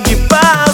de paz.